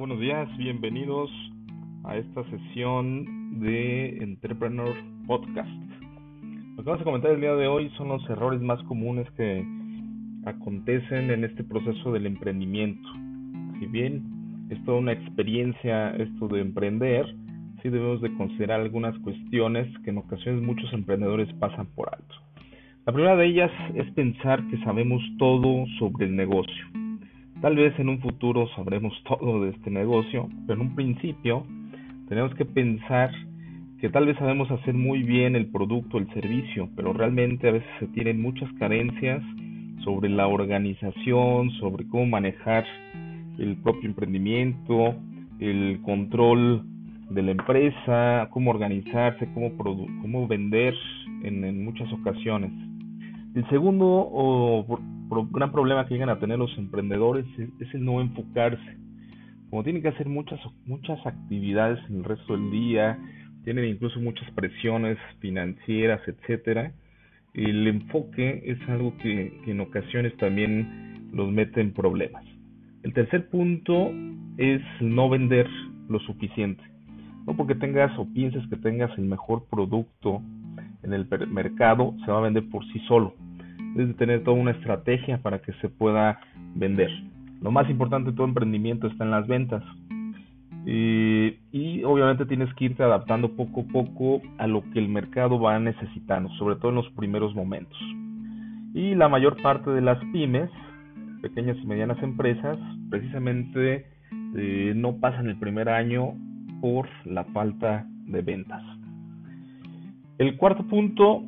buenos días, bienvenidos a esta sesión de Entrepreneur Podcast. Lo que vamos a comentar el día de hoy son los errores más comunes que acontecen en este proceso del emprendimiento. Si bien es toda una experiencia esto de emprender, sí debemos de considerar algunas cuestiones que en ocasiones muchos emprendedores pasan por alto. La primera de ellas es pensar que sabemos todo sobre el negocio Tal vez en un futuro sabremos todo de este negocio, pero en un principio tenemos que pensar que tal vez sabemos hacer muy bien el producto, el servicio, pero realmente a veces se tienen muchas carencias sobre la organización, sobre cómo manejar el propio emprendimiento, el control de la empresa, cómo organizarse, cómo, cómo vender en, en muchas ocasiones. El segundo o gran problema que llegan a tener los emprendedores es, el no enfocarse. Como tienen que hacer muchas, muchas actividades el resto del día, tienen incluso muchas presiones financieras, etcétera, el enfoque es algo que en ocasiones también los mete en problemas. El tercer punto es no vender lo suficiente. No porque tengas o pienses que tengas el mejor producto en el mercado, se va a vender por sí solo de tener toda una estrategia para que se pueda vender. Lo más importante de todo emprendimiento está en las ventas. y obviamente tienes que irte adaptando poco a poco a lo que el mercado va necesitando, sobre todo en los primeros momentos. Y la mayor parte de las pymes, pequeñas y medianas empresas, precisamente eh, no pasan el primer año por la falta de ventas. El cuarto punto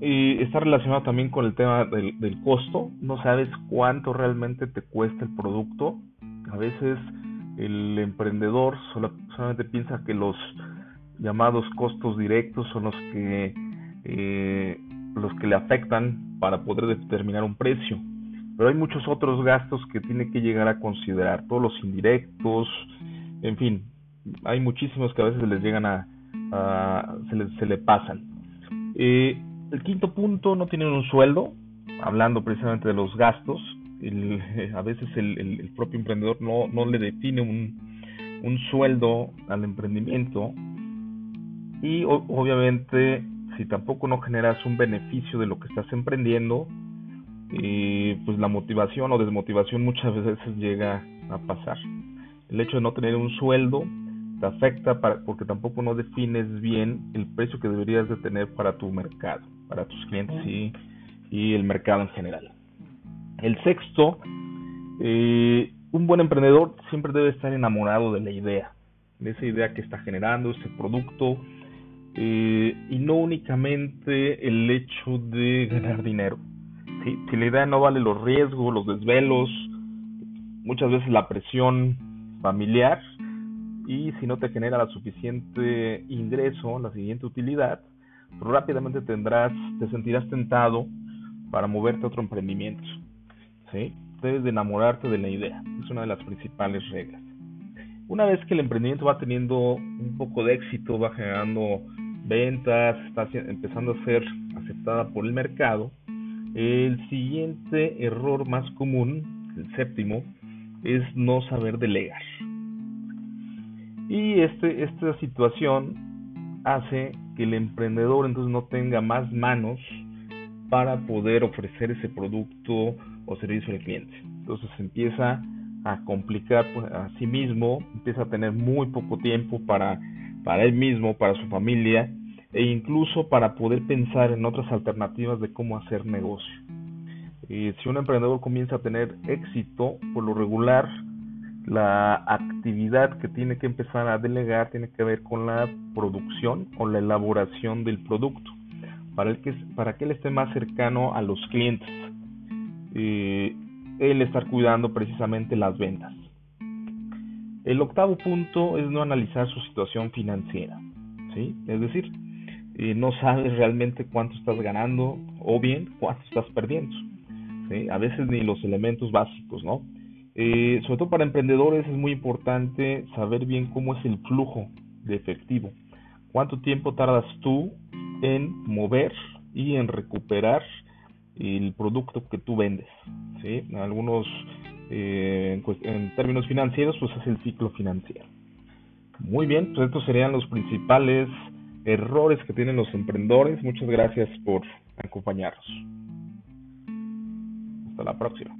y está relacionado también con el tema del, del, costo. No sabes cuánto realmente te cuesta el producto. A veces el emprendedor solamente piensa que los llamados costos directos son los que eh, los que le afectan para poder determinar un precio. Pero hay muchos otros gastos que tiene que llegar a considerar, todos los indirectos, en fin, hay muchísimos que a veces les llegan a, se, le, se le pasan. Eh, el quinto punto, no tienen un sueldo, hablando precisamente de los gastos. a veces el, propio emprendedor no, no le define un, un sueldo al emprendimiento y obviamente si tampoco no generas un beneficio de lo que estás emprendiendo, eh, pues la motivación o desmotivación muchas veces llega a pasar. El hecho de no tener un sueldo te afecta para, porque tampoco no defines bien el precio que deberías de tener para tu mercado para tus clientes y, y el mercado en general. El sexto, eh, un buen emprendedor siempre debe estar enamorado de la idea, de esa idea que está generando, ese producto, eh, y no únicamente el hecho de ganar dinero. Si la idea no vale los riesgos, los desvelos, muchas veces la presión familiar, y si no te genera la suficiente ingreso, la siguiente utilidad, rápidamente tendrás, te sentirás tentado para moverte a otro emprendimiento. ¿sí? Debes de enamorarte de la idea, es una de las principales reglas. Una vez que el emprendimiento va teniendo un poco de éxito, va generando ventas, está empezando a ser aceptada por el mercado, el siguiente error más común, el séptimo, es no saber delegar. Y este, esta situación hace que el emprendedor entonces no tenga más manos para poder ofrecer ese producto o servicio al cliente. Entonces empieza a complicar pues, a sí mismo, empieza a tener muy poco tiempo para, para él mismo, para su familia e incluso para poder pensar en otras alternativas de cómo hacer negocio. Y si un emprendedor comienza a tener éxito, por lo regular la actividad que tiene que empezar a delegar tiene que ver con la producción o la elaboración del producto para, el que, para que él esté más cercano a los clientes. Eh, él estar cuidando precisamente las ventas. El octavo punto es no analizar su situación financiera. ¿sí? Es decir, eh, no sabes realmente cuánto estás ganando o bien cuánto estás perdiendo. ¿sí? A veces ni los elementos básicos, ¿no? Eh, sobre todo para emprendedores es muy importante saber bien cómo es el flujo de efectivo. ¿Cuánto tiempo tardas tú en mover y en recuperar el producto que tú vendes? ¿sí? Algunos eh, en, términos financieros, pues es el ciclo financiero. Muy bien, pues estos serían los principales errores que tienen los emprendedores. Muchas gracias por acompañarnos. Hasta la próxima.